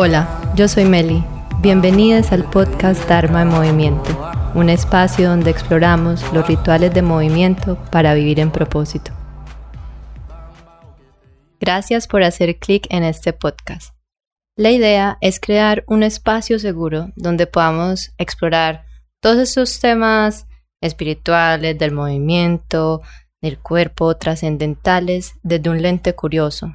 Hola, yo soy Meli. Bienvenidas al podcast Dharma en Movimiento, un espacio donde exploramos los rituales de movimiento para vivir en propósito. Gracias por hacer clic en este podcast. La idea es crear un espacio seguro donde podamos explorar todos estos temas espirituales, del movimiento, del cuerpo, trascendentales, desde un lente curioso,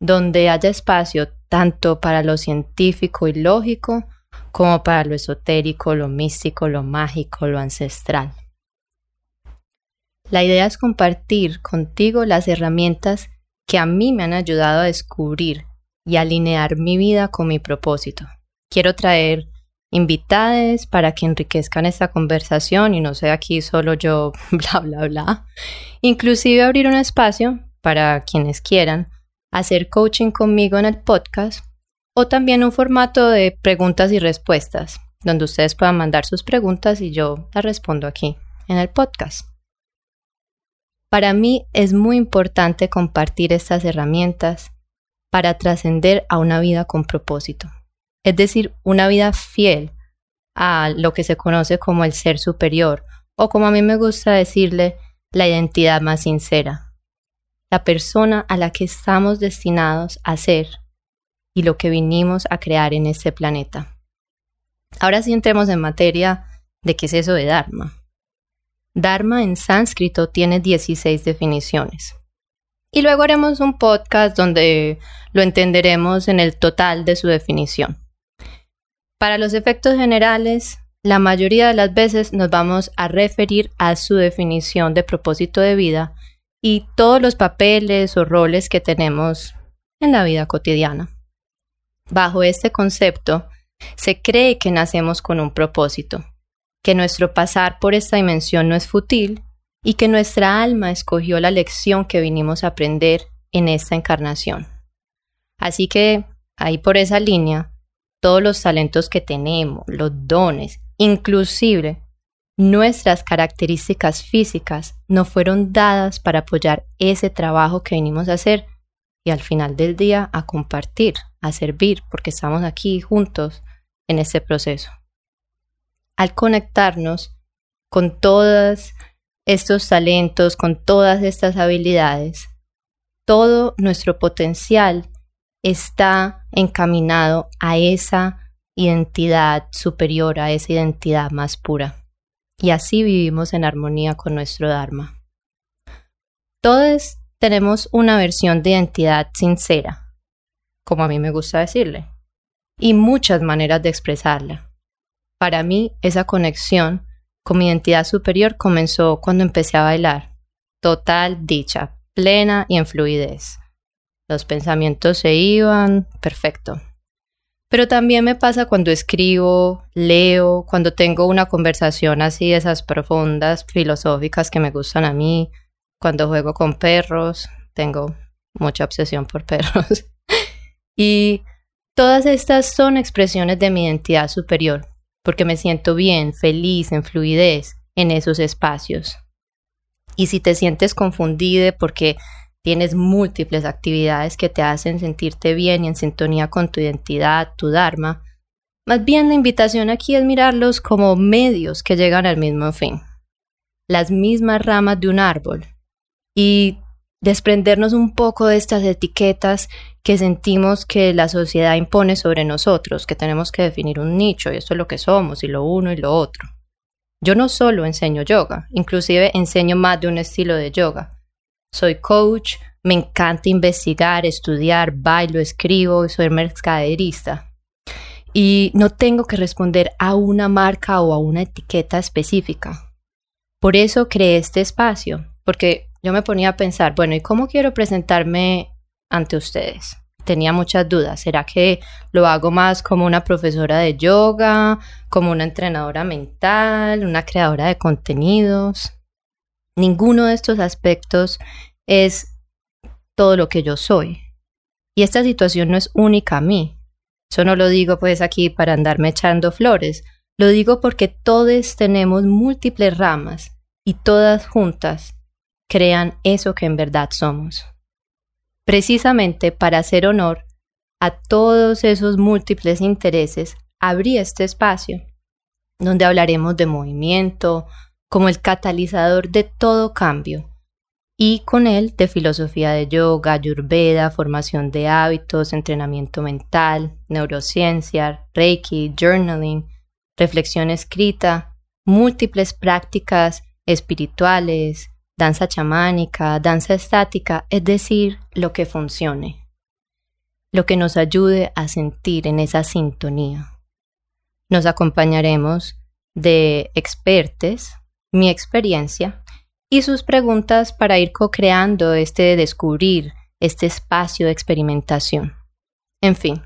donde haya espacio tanto para lo científico y lógico como para lo esotérico, lo místico, lo mágico, lo ancestral. La idea es compartir contigo las herramientas que a mí me han ayudado a descubrir y alinear mi vida con mi propósito. Quiero traer invitadas para que enriquezcan esta conversación y no sea aquí solo yo bla bla bla. Inclusive abrir un espacio para quienes quieran hacer coaching conmigo en el podcast o también un formato de preguntas y respuestas, donde ustedes puedan mandar sus preguntas y yo las respondo aquí en el podcast. Para mí es muy importante compartir estas herramientas para trascender a una vida con propósito, es decir, una vida fiel a lo que se conoce como el ser superior o como a mí me gusta decirle, la identidad más sincera, la persona a la que estamos destinados a ser y lo que vinimos a crear en este planeta. Ahora sí entremos en materia de qué es eso de Dharma. Dharma en sánscrito tiene 16 definiciones. Y luego haremos un podcast donde lo entenderemos en el total de su definición. Para los efectos generales, la mayoría de las veces nos vamos a referir a su definición de propósito de vida y todos los papeles o roles que tenemos en la vida cotidiana. Bajo este concepto, se cree que nacemos con un propósito, que nuestro pasar por esta dimensión no es fútil y que nuestra alma escogió la lección que vinimos a aprender en esta encarnación. Así que, ahí por esa línea, todos los talentos que tenemos, los dones, inclusive nuestras características físicas no fueron dadas para apoyar ese trabajo que venimos a hacer y al final del día a compartir, a servir, porque estamos aquí juntos en este proceso. Al conectarnos con todos estos talentos, con todas estas habilidades, todo nuestro potencial está encaminado a esa identidad superior, a esa identidad más pura y así vivimos en armonía con nuestro Dharma. Todos tenemos una versión de identidad sincera, como a mí me gusta decirle, y muchas maneras de expresarla. Para mí, esa conexión con mi identidad superior comenzó cuando empecé a bailar. Total dicha, plena y en fluidez. Los pensamientos se iban, perfecto. Pero también me pasa cuando escribo, leo, cuando tengo una conversación así, esas profundas, filosóficas que me gustan a mí, cuando juego con perros, tengo mucha obsesión por perros. y todas estas son expresiones de mi identidad superior, porque me siento bien, feliz, en fluidez en esos espacios. Y si te sientes confundida porque tienes múltiples actividades que te hacen sentirte bien y en sintonía con tu identidad, tu Dharma. Más bien la invitación aquí es mirarlos como medios que llegan al mismo fin, las mismas ramas de un árbol, y desprendernos un poco de estas etiquetas que sentimos que la sociedad impone sobre nosotros, que tenemos que definir un nicho y esto es lo que somos y lo uno y lo otro. Yo no solo enseño yoga, inclusive enseño más de un estilo de yoga. Soy coach, me encanta investigar, estudiar, bailo, escribo, soy mercaderista. Y no tengo que responder a una marca o a una etiqueta específica. Por eso creé este espacio, porque yo me ponía a pensar, bueno, ¿y cómo quiero presentarme ante ustedes? Tenía muchas dudas. ¿Será que lo hago más como una profesora de yoga, como una entrenadora mental, una creadora de contenidos? Ninguno de estos aspectos es todo lo que yo soy. Y esta situación no es única a mí. Eso no lo digo pues aquí para andarme echando flores. Lo digo porque todos tenemos múltiples ramas y todas juntas crean eso que en verdad somos. Precisamente para hacer honor a todos esos múltiples intereses, abrí este espacio donde hablaremos de movimiento como el catalizador de todo cambio y con él de filosofía de yoga, ayurveda, formación de hábitos, entrenamiento mental, neurociencia, reiki, journaling, reflexión escrita, múltiples prácticas espirituales, danza chamánica, danza estática, es decir, lo que funcione, lo que nos ayude a sentir en esa sintonía. Nos acompañaremos de expertos, mi experiencia y sus preguntas para ir co-creando este descubrir, este espacio de experimentación. En fin,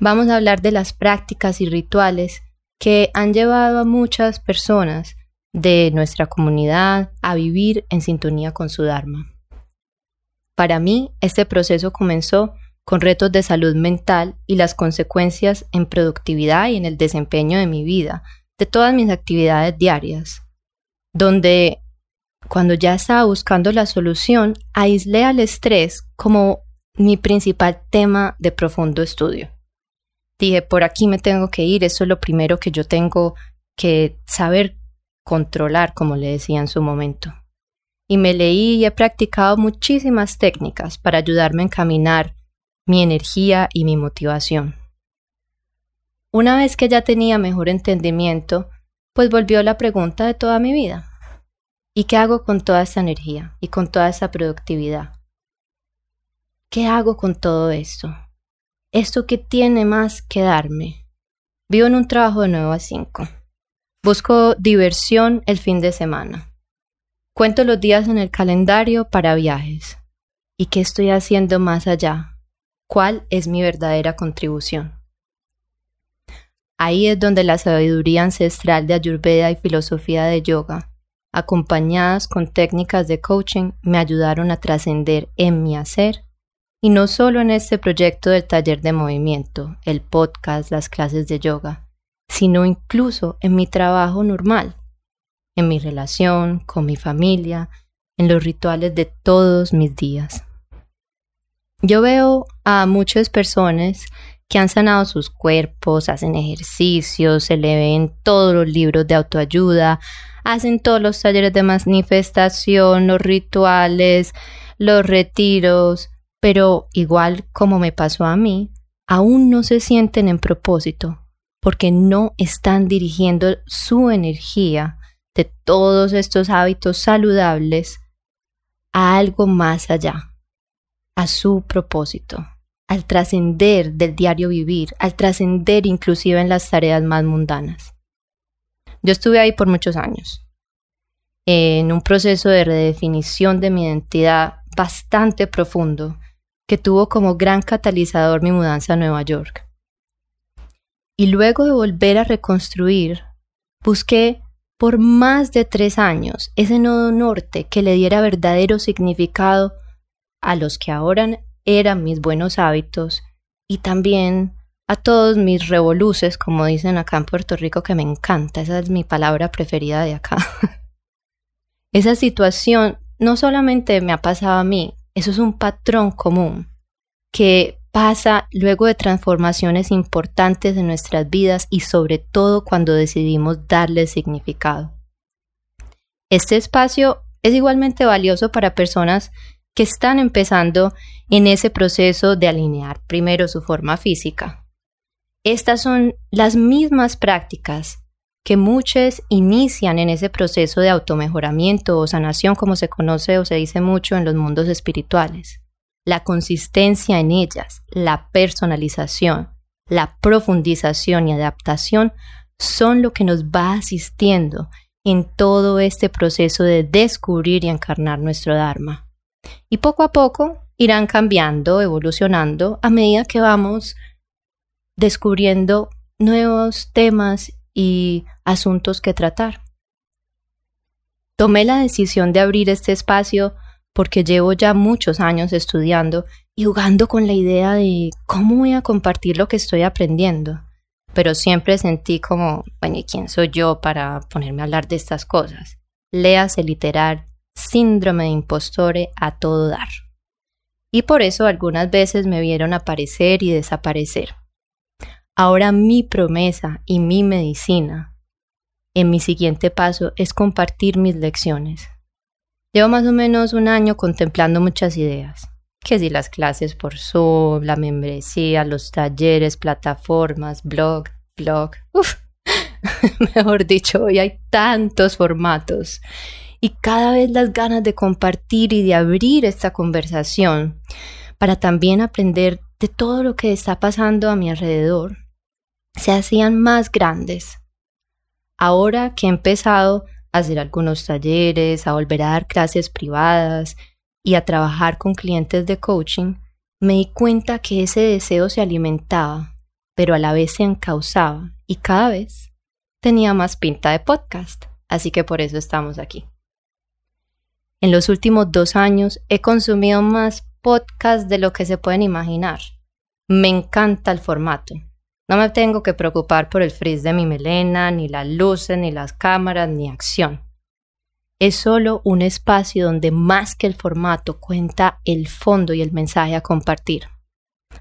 vamos a hablar de las prácticas y rituales que han llevado a muchas personas de nuestra comunidad a vivir en sintonía con su Dharma. Para mí, este proceso comenzó con retos de salud mental y las consecuencias en productividad y en el desempeño de mi vida, de todas mis actividades diarias, donde cuando ya estaba buscando la solución, aislé al estrés como mi principal tema de profundo estudio. Dije, por aquí me tengo que ir, eso es lo primero que yo tengo que saber controlar, como le decía en su momento. Y me leí y he practicado muchísimas técnicas para ayudarme a encaminar mi energía y mi motivación. Una vez que ya tenía mejor entendimiento, pues volvió la pregunta de toda mi vida. ¿Y qué hago con toda esa energía y con toda esa productividad? ¿Qué hago con todo esto? ¿Esto que tiene más que darme? Vivo en un trabajo de 9 a 5. Busco diversión el fin de semana. Cuento los días en el calendario para viajes. ¿Y qué estoy haciendo más allá? ¿Cuál es mi verdadera contribución? Ahí es donde la sabiduría ancestral de Ayurveda y filosofía de yoga, acompañadas con técnicas de coaching, me ayudaron a trascender en mi hacer y no solo en este proyecto del taller de movimiento, el podcast, las clases de yoga, sino incluso en mi trabajo normal, en mi relación con mi familia, en los rituales de todos mis días. Yo veo a muchas personas que han sanado sus cuerpos, hacen ejercicios, se le ven todos los libros de autoayuda, hacen todos los talleres de manifestación, los rituales, los retiros, pero igual como me pasó a mí, aún no se sienten en propósito porque no están dirigiendo su energía de todos estos hábitos saludables a algo más allá, a su propósito, al trascender del diario vivir, al trascender inclusive en las tareas más mundanas. Yo estuve ahí por muchos años, en un proceso de redefinición de mi identidad bastante profundo que tuvo como gran catalizador mi mudanza a Nueva York. Y luego de volver a reconstruir, busqué por más de tres años ese nodo norte que le diera verdadero significado a los que ahora eran mis buenos hábitos y también a todos mis revoluces, como dicen acá en Puerto Rico, que me encanta, esa es mi palabra preferida de acá. esa situación no solamente me ha pasado a mí, eso es un patrón común que pasa luego de transformaciones importantes en nuestras vidas y sobre todo cuando decidimos darle significado. Este espacio es igualmente valioso para personas que están empezando en ese proceso de alinear primero su forma física. Estas son las mismas prácticas que muchos inician en ese proceso de automejoramiento o sanación como se conoce o se dice mucho en los mundos espirituales. La consistencia en ellas, la personalización, la profundización y adaptación son lo que nos va asistiendo en todo este proceso de descubrir y encarnar nuestro Dharma. Y poco a poco irán cambiando, evolucionando a medida que vamos descubriendo nuevos temas y asuntos que tratar. Tomé la decisión de abrir este espacio porque llevo ya muchos años estudiando y jugando con la idea de cómo voy a compartir lo que estoy aprendiendo. Pero siempre sentí como, bueno, ¿y quién soy yo para ponerme a hablar de estas cosas? Léase literal, síndrome de impostore a todo dar. y por eso algunas veces me vieron aparecer y desaparecer. Ahora mi promesa y mi medicina en mi siguiente paso es compartir mis lecciones. Llevo más o menos un año contemplando muchas ideas, que si las clases por Zoom, la membresía, los talleres, plataformas, blog, blog, uff, mejor dicho, hoy hay tantos formatos y cada vez las ganas de compartir y de abrir esta conversación para también aprender de todo lo que está pasando a mi alrededor se hacían más grandes. Ahora que he empezado a hacer algunos talleres, a volver a dar clases privadas y a trabajar con clientes de coaching, me di cuenta que ese deseo se alimentaba, pero a la vez se encauzaba y cada vez tenía más pinta de podcast, así que por eso estamos aquí. En los últimos dos años he consumido más podcasts de lo que se pueden imaginar. Me encanta el formato. No me tengo que preocupar por el frizz de mi melena, ni las luces, ni las cámaras, ni acción. Es solo un espacio donde más que el formato cuenta el fondo y el mensaje a compartir.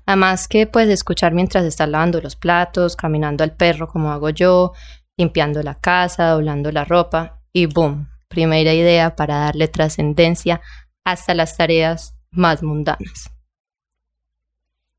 Además que puedes escuchar mientras estás lavando los platos, caminando al perro como hago yo, limpiando la casa, doblando la ropa y boom, primera idea para darle trascendencia hasta las tareas más mundanas.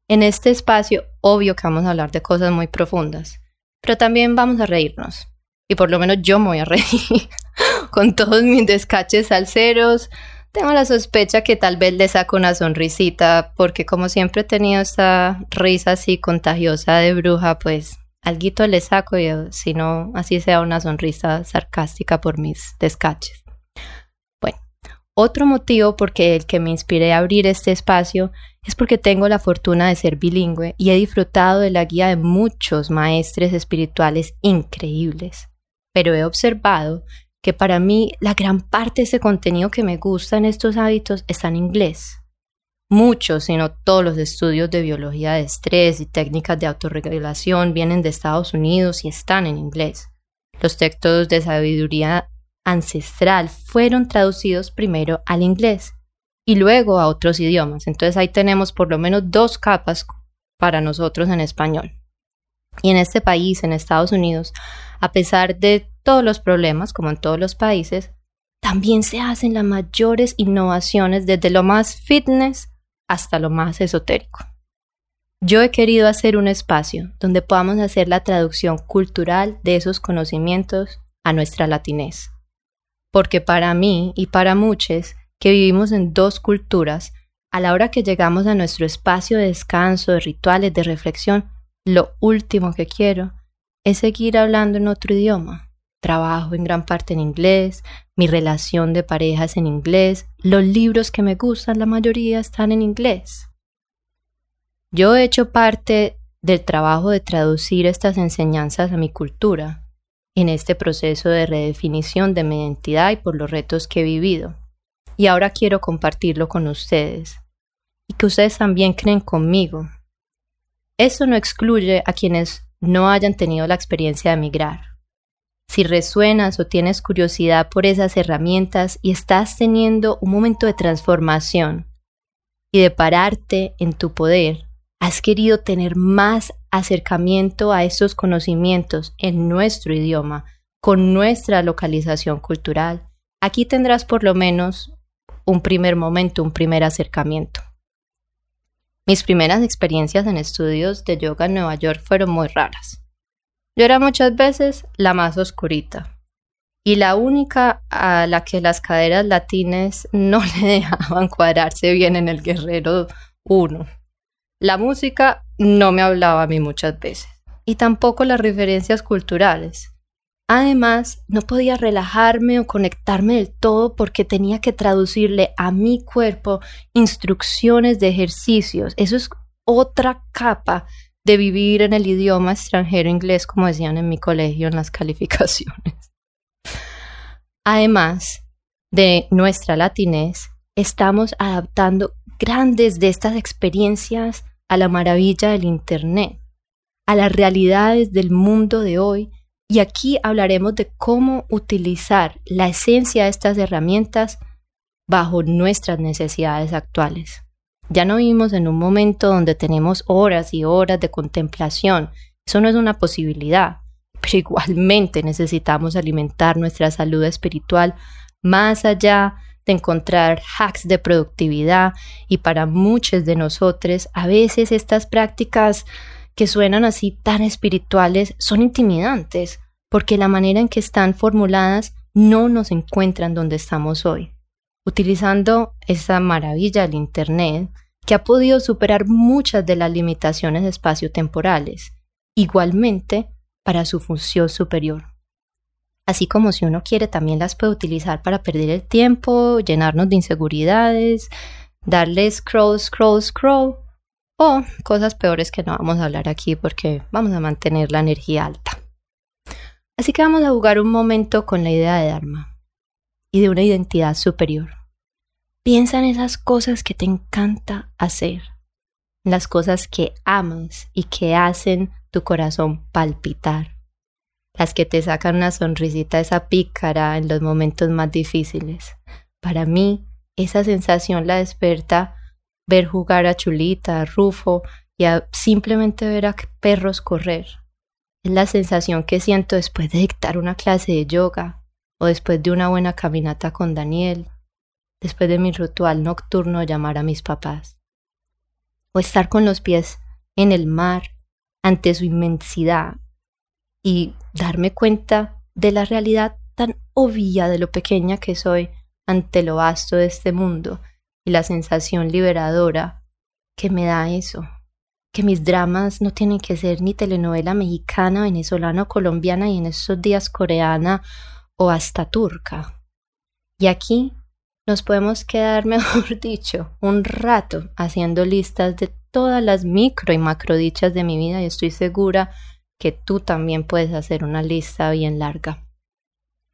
En este espacio, obvio que vamos a hablar de cosas muy profundas, pero también vamos a reírnos. Y por lo menos yo me voy a reír con todos mis descaches salseros. Tengo la sospecha que tal vez le saco una sonrisita, porque como siempre he tenido esta risa así contagiosa de bruja, pues alguito le saco y si no, así sea una sonrisa sarcástica por mis descaches. Bueno, otro motivo porque el que me inspiré a abrir este espacio es porque tengo la fortuna de ser bilingüe y he disfrutado de la guía de muchos maestres espirituales increíbles. Pero he observado que para mí la gran parte de ese contenido que me gusta en estos hábitos está en inglés. Muchos, si no todos los estudios de biología de estrés y técnicas de autorregulación vienen de Estados Unidos y están en inglés. Los textos de sabiduría ancestral fueron traducidos primero al inglés y luego a otros idiomas. Entonces ahí tenemos por lo menos dos capas para nosotros en español. Y en este país, en Estados Unidos, a pesar de todos los problemas, como en todos los países, también se hacen las mayores innovaciones desde lo más fitness hasta lo más esotérico. Yo he querido hacer un espacio donde podamos hacer la traducción cultural de esos conocimientos a nuestra latinez. Porque para mí y para muchos que vivimos en dos culturas, a la hora que llegamos a nuestro espacio de descanso, de rituales, de reflexión, lo último que quiero es seguir hablando en otro idioma. Trabajo en gran parte en inglés, mi relación de parejas en inglés, los libros que me gustan, la mayoría están en inglés. Yo he hecho parte del trabajo de traducir estas enseñanzas a mi cultura en este proceso de redefinición de mi identidad y por los retos que he vivido. Y ahora quiero compartirlo con ustedes y que ustedes también creen conmigo. Eso no excluye a quienes no hayan tenido la experiencia de emigrar si resuenas o tienes curiosidad por esas herramientas y estás teniendo un momento de transformación y de pararte en tu poder, has querido tener más acercamiento a estos conocimientos en nuestro idioma, con nuestra localización cultural, aquí tendrás por lo menos un primer momento, un primer acercamiento. Mis primeras experiencias en estudios de yoga en Nueva York fueron muy raras. Yo era muchas veces la más oscurita y la única a la que las caderas latines no le dejaban cuadrarse bien en el guerrero 1. La música no me hablaba a mí muchas veces y tampoco las referencias culturales. Además, no podía relajarme o conectarme del todo porque tenía que traducirle a mi cuerpo instrucciones de ejercicios. Eso es otra capa de vivir en el idioma extranjero inglés, como decían en mi colegio en las calificaciones. Además de nuestra latinez, estamos adaptando grandes de estas experiencias a la maravilla del Internet, a las realidades del mundo de hoy, y aquí hablaremos de cómo utilizar la esencia de estas herramientas bajo nuestras necesidades actuales. Ya no vivimos en un momento donde tenemos horas y horas de contemplación. Eso no es una posibilidad. Pero igualmente necesitamos alimentar nuestra salud espiritual más allá de encontrar hacks de productividad y para muchos de nosotros a veces estas prácticas que suenan así tan espirituales son intimidantes porque la manera en que están formuladas no nos encuentran donde estamos hoy. Utilizando esa maravilla del Internet que ha podido superar muchas de las limitaciones espaciotemporales, igualmente para su función superior. Así como si uno quiere también las puede utilizar para perder el tiempo, llenarnos de inseguridades, darle scroll, scroll, scroll, o cosas peores que no vamos a hablar aquí porque vamos a mantener la energía alta. Así que vamos a jugar un momento con la idea de Dharma y de una identidad superior. Piensa en esas cosas que te encanta hacer, las cosas que amas y que hacen tu corazón palpitar las que te sacan una sonrisita esa pícara en los momentos más difíciles. Para mí, esa sensación la desperta ver jugar a Chulita, a Rufo y a simplemente ver a perros correr. Es la sensación que siento después de dictar una clase de yoga o después de una buena caminata con Daniel, después de mi ritual nocturno llamar a mis papás. O estar con los pies en el mar ante su inmensidad y darme cuenta de la realidad tan obvia de lo pequeña que soy ante lo vasto de este mundo y la sensación liberadora que me da eso. Que mis dramas no tienen que ser ni telenovela mexicana, venezolana o colombiana y en esos días coreana o hasta turca. Y aquí nos podemos quedar, mejor dicho, un rato haciendo listas de todas las micro y macro dichas de mi vida y estoy segura que tú también puedes hacer una lista bien larga.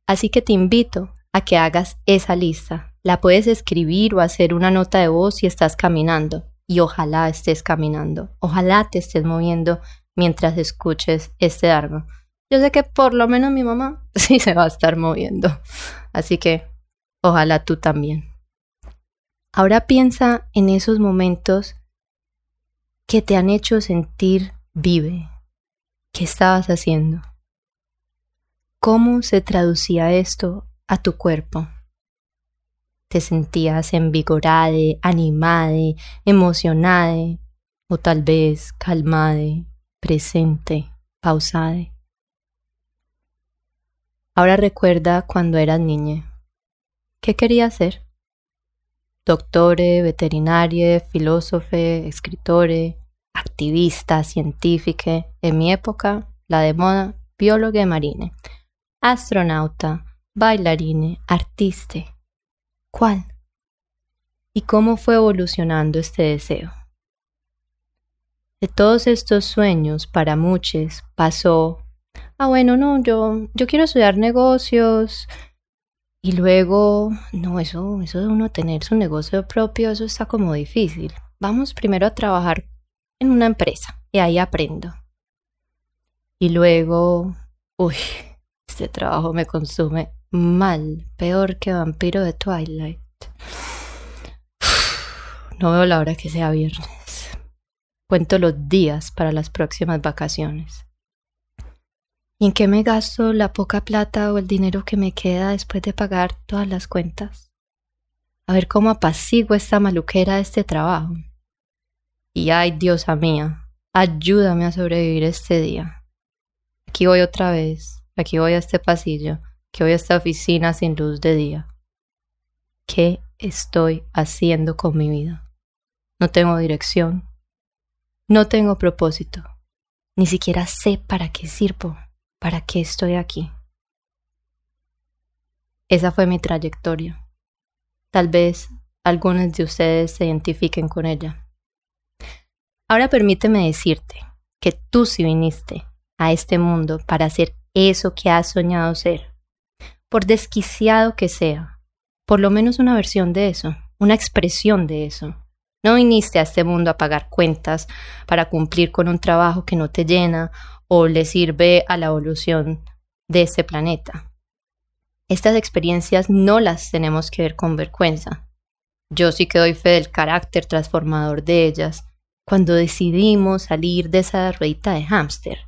Así que te invito a que hagas esa lista. La puedes escribir o hacer una nota de voz si estás caminando. Y ojalá estés caminando. Ojalá te estés moviendo mientras escuches este árbol. Yo sé que por lo menos mi mamá sí se va a estar moviendo. Así que ojalá tú también. Ahora piensa en esos momentos que te han hecho sentir vive, ¿Qué estabas haciendo? ¿Cómo se traducía esto a tu cuerpo? ¿Te sentías envigorada, animada, emocionada o tal vez calmada, presente, pausada? Ahora recuerda cuando eras niña. ¿Qué querías ser? Doctore, veterinaria, filósofo, escritore, activista, científica, en mi época, la de moda, bióloga marine, astronauta, bailarine, artista. ¿Cuál? ¿Y cómo fue evolucionando este deseo? De todos estos sueños, para muchos, pasó, ah, bueno, no, yo, yo quiero estudiar negocios, y luego, no, eso, eso de uno tener su negocio propio, eso está como difícil. Vamos primero a trabajar en una empresa y ahí aprendo. Y luego, uy, este trabajo me consume mal, peor que vampiro de Twilight. No veo la hora que sea viernes. Cuento los días para las próximas vacaciones. ¿Y en qué me gasto la poca plata o el dinero que me queda después de pagar todas las cuentas? A ver cómo apacigua esta maluquera de este trabajo. Y ay, diosa mía, ayúdame a sobrevivir este día. Aquí voy otra vez, aquí voy a este pasillo, aquí voy a esta oficina sin luz de día. ¿Qué estoy haciendo con mi vida? No tengo dirección, no tengo propósito, ni siquiera sé para qué sirvo, para qué estoy aquí. Esa fue mi trayectoria. Tal vez algunos de ustedes se identifiquen con ella. Ahora permíteme decirte que tú sí viniste a este mundo para hacer eso que has soñado ser. Por desquiciado que sea, por lo menos una versión de eso, una expresión de eso. No viniste a este mundo a pagar cuentas para cumplir con un trabajo que no te llena o le sirve a la evolución de este planeta. Estas experiencias no las tenemos que ver con vergüenza. Yo sí que doy fe del carácter transformador de ellas cuando decidimos salir de esa ruedita de hámster,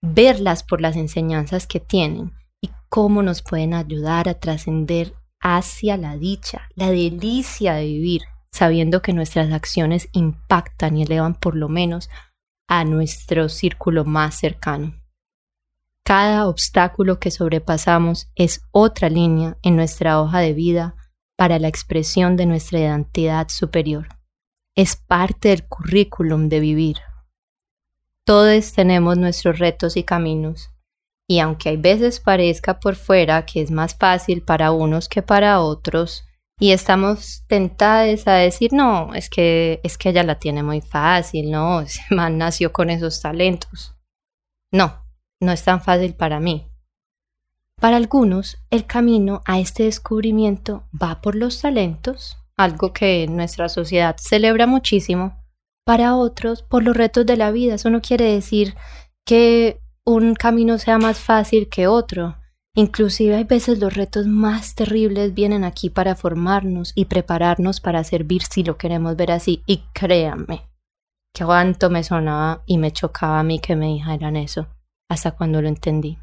verlas por las enseñanzas que tienen y cómo nos pueden ayudar a trascender hacia la dicha, la delicia de vivir, sabiendo que nuestras acciones impactan y elevan por lo menos a nuestro círculo más cercano. Cada obstáculo que sobrepasamos es otra línea en nuestra hoja de vida para la expresión de nuestra identidad superior. Es parte del currículum de vivir. Todos tenemos nuestros retos y caminos, y aunque hay veces parezca por fuera que es más fácil para unos que para otros, y estamos tentadas a decir, no, es que, es que ella la tiene muy fácil, no, ese man nació con esos talentos. No, no es tan fácil para mí. Para algunos, el camino a este descubrimiento va por los talentos, algo que nuestra sociedad celebra muchísimo. Para otros, por los retos de la vida. Eso no quiere decir que un camino sea más fácil que otro. Inclusive hay veces los retos más terribles vienen aquí para formarnos y prepararnos para servir si lo queremos ver así. Y créanme, que cuánto me sonaba y me chocaba a mí que me dijeran eso hasta cuando lo entendí.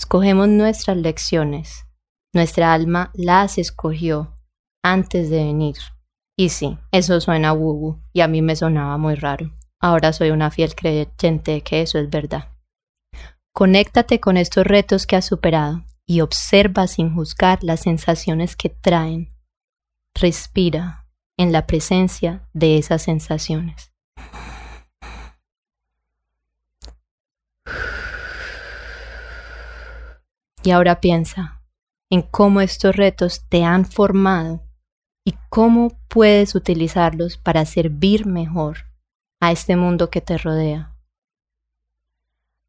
Escogemos nuestras lecciones. Nuestra alma las escogió antes de venir. Y sí, eso suena wubu y a mí me sonaba muy raro. Ahora soy una fiel creyente de que eso es verdad. Conéctate con estos retos que has superado y observa sin juzgar las sensaciones que traen. Respira en la presencia de esas sensaciones. Y ahora piensa en cómo estos retos te han formado y cómo puedes utilizarlos para servir mejor a este mundo que te rodea.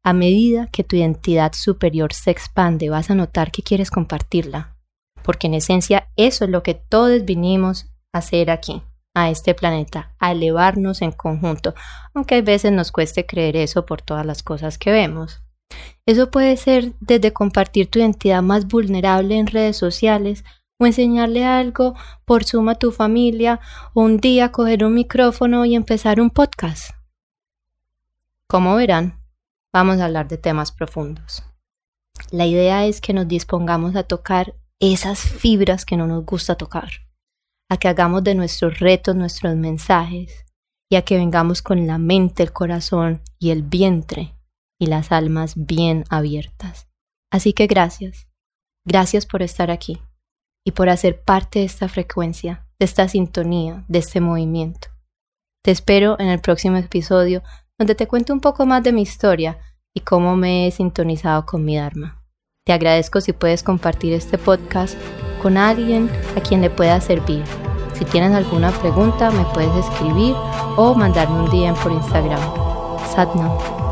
A medida que tu identidad superior se expande, vas a notar que quieres compartirla, porque en esencia eso es lo que todos vinimos a hacer aquí, a este planeta, a elevarnos en conjunto, aunque a veces nos cueste creer eso por todas las cosas que vemos. Eso puede ser desde compartir tu identidad más vulnerable en redes sociales o enseñarle algo por suma a tu familia o un día coger un micrófono y empezar un podcast. Como verán, vamos a hablar de temas profundos. La idea es que nos dispongamos a tocar esas fibras que no nos gusta tocar, a que hagamos de nuestros retos nuestros mensajes y a que vengamos con la mente, el corazón y el vientre y las almas bien abiertas. Así que gracias, gracias por estar aquí y por hacer parte de esta frecuencia, de esta sintonía, de este movimiento. Te espero en el próximo episodio donde te cuento un poco más de mi historia y cómo me he sintonizado con mi Dharma. Te agradezco si puedes compartir este podcast con alguien a quien le pueda servir. Si tienes alguna pregunta me puedes escribir o mandarme un DM por Instagram. Satnam.